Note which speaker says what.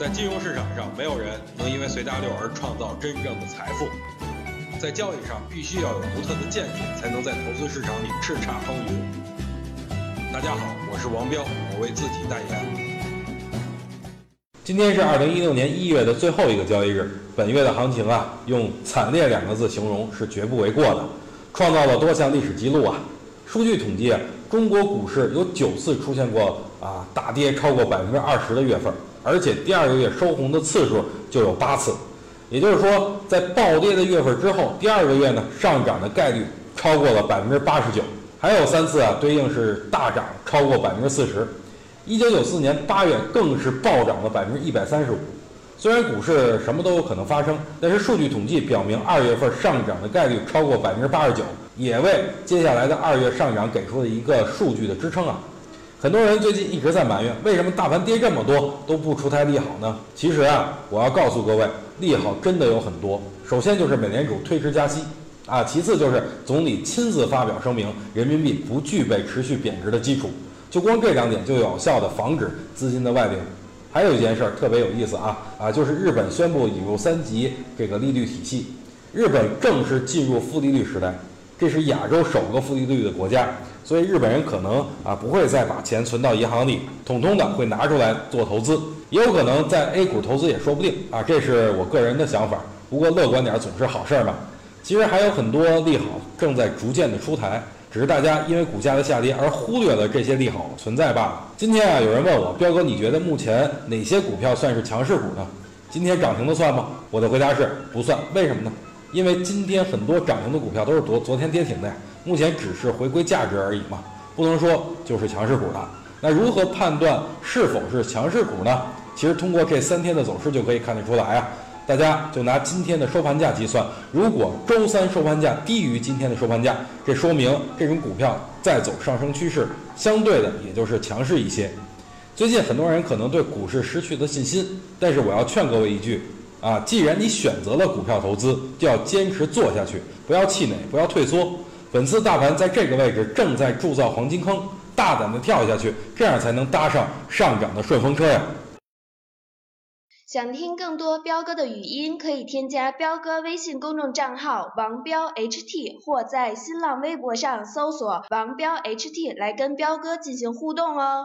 Speaker 1: 在金融市场上，没有人能因为随大流而创造真正的财富。在交易上，必须要有独特的见解，才能在投资市场里叱咤风云。大家好，我是王彪，我为自己代言。
Speaker 2: 今天是二零一六年一月的最后一个交易日，本月的行情啊，用惨烈两个字形容是绝不为过的，创造了多项历史记录啊。数据统计，中国股市有九次出现过啊大跌超过百分之二十的月份，而且第二个月收红的次数就有八次。也就是说，在暴跌的月份之后，第二个月呢上涨的概率超过了百分之八十九，还有三次啊对应是大涨超过百分之四十。一九九四年八月更是暴涨了百分之一百三十五。虽然股市什么都有可能发生，但是数据统计表明二月份上涨的概率超过百分之八十九，也为接下来的二月上涨给出了一个数据的支撑啊。很多人最近一直在埋怨，为什么大盘跌这么多都不出台利好呢？其实啊，我要告诉各位，利好真的有很多。首先就是美联储推迟加息，啊，其次就是总理亲自发表声明，人民币不具备持续贬值的基础。就光这两点就有效的防止资金的外流。还有一件事儿特别有意思啊啊，就是日本宣布引入三级这个利率体系，日本正式进入负利率时代，这是亚洲首个负利率的国家。所以日本人可能啊不会再把钱存到银行里，统统的会拿出来做投资，也有可能在 A 股投资也说不定啊，这是我个人的想法。不过乐观点总是好事儿嘛。其实还有很多利好正在逐渐的出台，只是大家因为股价的下跌而忽略了这些利好存在罢了。今天啊，有人问我，彪哥，你觉得目前哪些股票算是强势股呢？今天涨停的算吗？我的回答是不算。为什么呢？因为今天很多涨停的股票都是昨昨天跌停的呀。目前只是回归价值而已嘛，不能说就是强势股了。那如何判断是否是强势股呢？其实通过这三天的走势就可以看得出来啊。大家就拿今天的收盘价计算，如果周三收盘价低于今天的收盘价，这说明这种股票在走上升趋势，相对的也就是强势一些。最近很多人可能对股市失去了信心，但是我要劝各位一句啊，既然你选择了股票投资，就要坚持做下去，不要气馁，不要退缩。本次大盘在这个位置正在铸造黄金坑，大胆的跳下去，这样才能搭上上涨的顺风车呀！
Speaker 3: 想听更多彪哥的语音，可以添加彪哥微信公众账号王彪 HT，或在新浪微博上搜索王彪 HT 来跟彪哥进行互动哦。